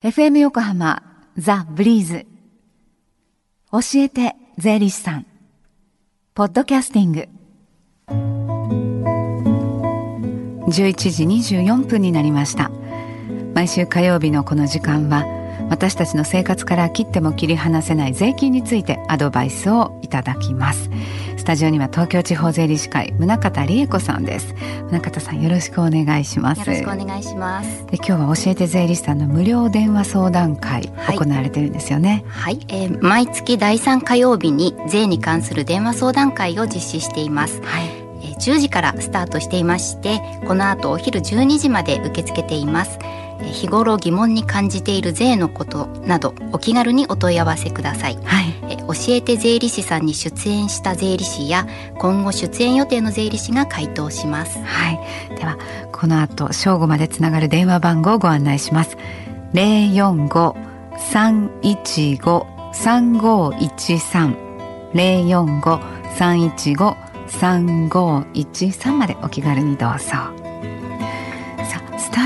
FM 横浜ザ・ブリーズ。教えて税理士さん。ポッドキャスティング。11時24分になりました。毎週火曜日のこの時間は私たちの生活から切っても切り離せない税金についてアドバイスをいただきます。タジオには東京地方税理士会宗方理恵子さんです。宗方さんよろしくお願いします。よろしくお願いします。で今日は教えて税理士さんの無料電話相談会、はい、行われてるんですよね。はい、えー、毎月第3火曜日に税に関する電話相談会を実施しています。はい。10時からスタートしていましてこの後お昼12時まで受け付けています日頃疑問に感じている税のことなどお気軽にお問い合わせください、はい、え教えて税理士さんに出演した税理士や今後出演予定の税理士が回答します。はい。ではこの後正午までつながる電話番号をご案内します。零四五三一五三五一三。零四五三一五三五一三までお気軽にどうぞ。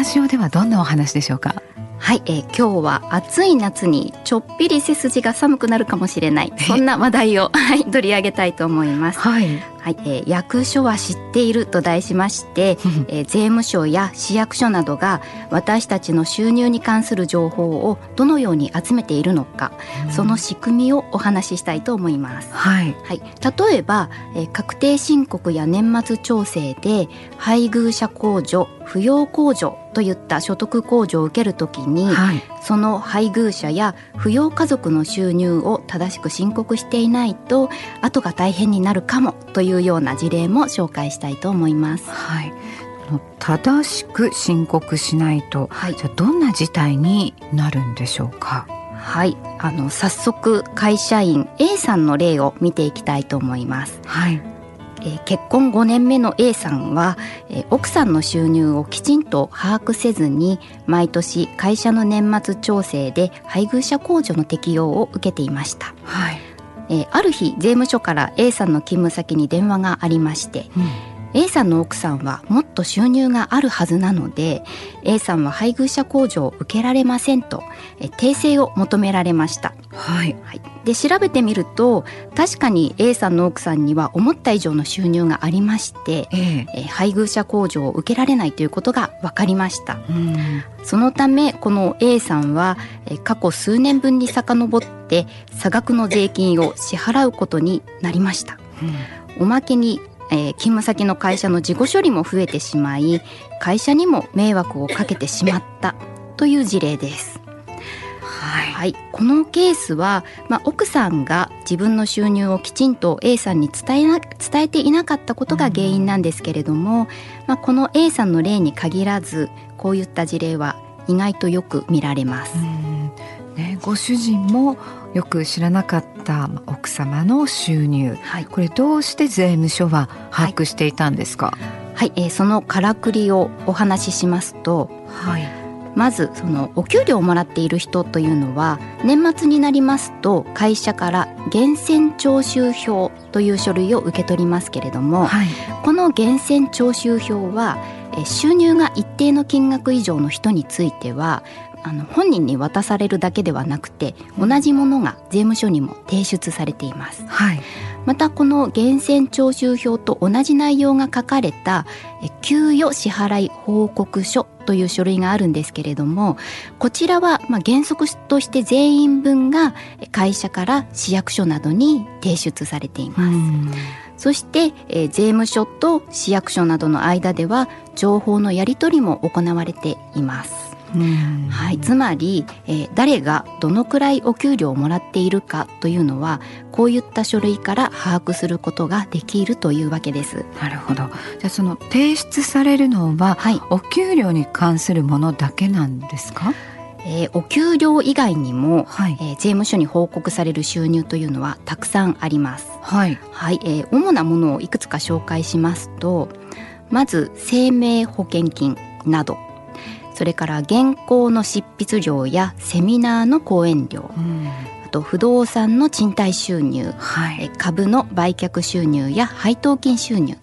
スタジオではどんなお話でしょうか？はい、えー、今日は暑い夏にちょっぴり背筋が寒くなるかもしれないそんな話題を、はい、取り上げたいと思います。はい、はい、えー、役所は知っていると題しまして、えー、税務署や市役所などが私たちの収入に関する情報をどのように集めているのか、その仕組みをお話ししたいと思います。はい、はい、例えば、えー、確定申告や年末調整で配偶者控除、扶養控除といった所得控除を受けるときに、はい、その配偶者や扶養家族の収入を正しく申告していないと後が大変になるかもというような事例も紹介したいと思います。はい。正しく申告しないと、はい、じゃどんな事態になるんでしょうか？はい、あの早速会社員 A さんの例を見ていきたいと思います。はい。えー、結婚5年目の A さんは、えー、奥さんの収入をきちんと把握せずに毎年会社の年末調整で配偶者控除の適用を受けていました。はいえー、ある日税務署から A さんの勤務先に電話がありまして、うん A さんの奥さんはもっと収入があるはずなので A さんは配偶者控除を受けられませんとえ訂正を求められました。はい、はい、で調べてみると確かに A さんの奥さんには思った以上の収入がありまして、ええ配偶者控除を受けられないということが分かりました。そのためこの A さんはえ過去数年分に遡って差額の税金を支払うことになりました。おまけにえー、勤務先の会社の事故処理も増えてしまい会社にも迷惑をかけてしまったという事例です。はい、はい、このケースは、まあ、奥さんが自分の収入をきちんと A さんに伝えな伝えていなかったことが原因なんですけれども、うん、まあ、この A さんの例に限らずこういった事例は意外とよく見られます。ね、ご主人もよく知らなかった奥様の収入、はい、これどうして税務署は把握していたんですか、はい、はい、えー、そのからくりをお話ししますと、はい、まずそのお給料をもらっている人というのは年末になりますと会社から源泉徴収票という書類を受け取りますけれども、はい、この源泉徴収票は収入が一定の金額以上の人についてはあの本人に渡されるだけではなくて同じものが税務署にも提出されています、はい、またこの源泉徴収票と同じ内容が書かれた給与支払い報告書という書類があるんですけれどもこちらはまあ原則として全員分が会社から市役所などに提出されています。そして、えー、税務署と市役所などの間では情報のやり取りも行われています。はい、つまり、えー、誰がどのくらいお給料をもらっているかというのはこういった書類から把握することができるというわけです。なるほど。じゃあその提出されるのは、はい、お給料に関するものだけなんですか？えー、お給料以外にも、はい、えー、税務署に報告される収入というのはたくさんあります。はい、はい、えー、主なものをいくつか紹介しますと、まず生命保険金などそれから原稿の執筆料やセミナーの講演料、うん、あと不動産の賃貸収入、はい、株の売却収入や配当金収入。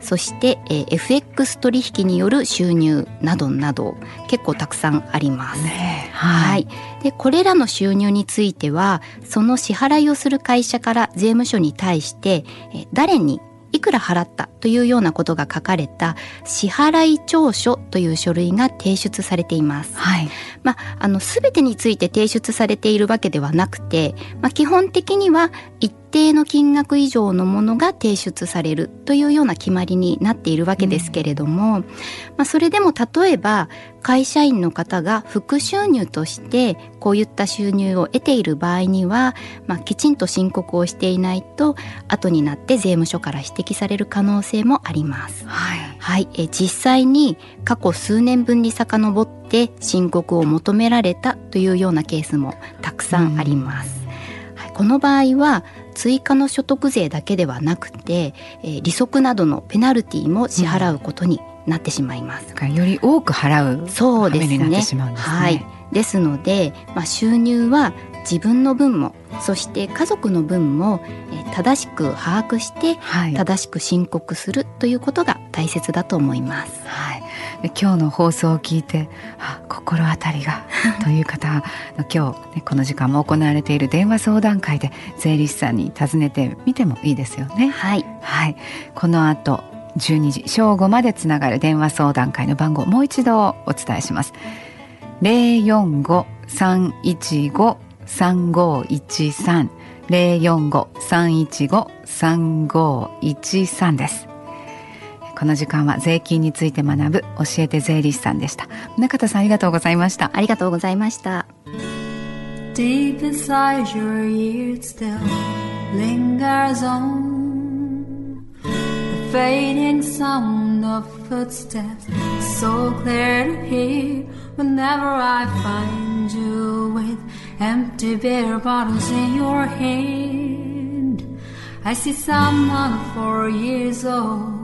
そして、えー、FX 取引による収入などなど結構たくさんあります。ね、はい、でこれらの収入についてはその支払いをする会社から税務署に対して、えー、誰にいくら払ったというようなことが書かれた支払い調書という書類が提出されています。はい。まあ、あの、すべてについて提出されているわけではなくて、まあ、基本的には一定の金額以上のものが提出されるというような決まりになっているわけですけれども、うん、まあ、それでも例えば会社員の方が副収入としてこういった収入を得ている場合には、まあ、きちんと申告をしていないと後になって税務署から指摘される可能性もあります。はい、はい、え実際に過去数年分に遡って申告を求められたというようなケースもたくさんあります。うん、はい、この場合は追加の所得税だけではなくて、えー、利息などのペナルティも支払うことになってしまいます。うん、より多く払うそうですね。ですねはい。ですので、まあ、収入は自分の分もそして家族の分も、えー、正しく把握して、はい、正しく申告するということが大切だと思います。はい今日の放送を聞いてあ心当たりが という方今日、ね、この時間も行われている電話相談会で税理士さんに尋ねてみてもいいですよね。はい、はい、この後12時正午までつながる電話相談会の番号もう一度お伝えします。045-315-3513 045-315-3513です。この時間は税金について学ぶ教えて税理士さんでした中田さんありがとうございましたありがとうございました Deep inside your ears still lingers on The fading sound of footsteps So clear to hear Whenever I find you with Empty beer bottles in your hand I see someone four years old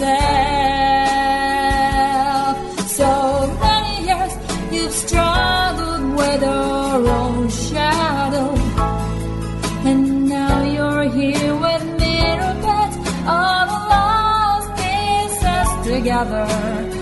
yourself. So many years you've struggled with your own shadow. And now you're here with me, bits all the lost pieces together.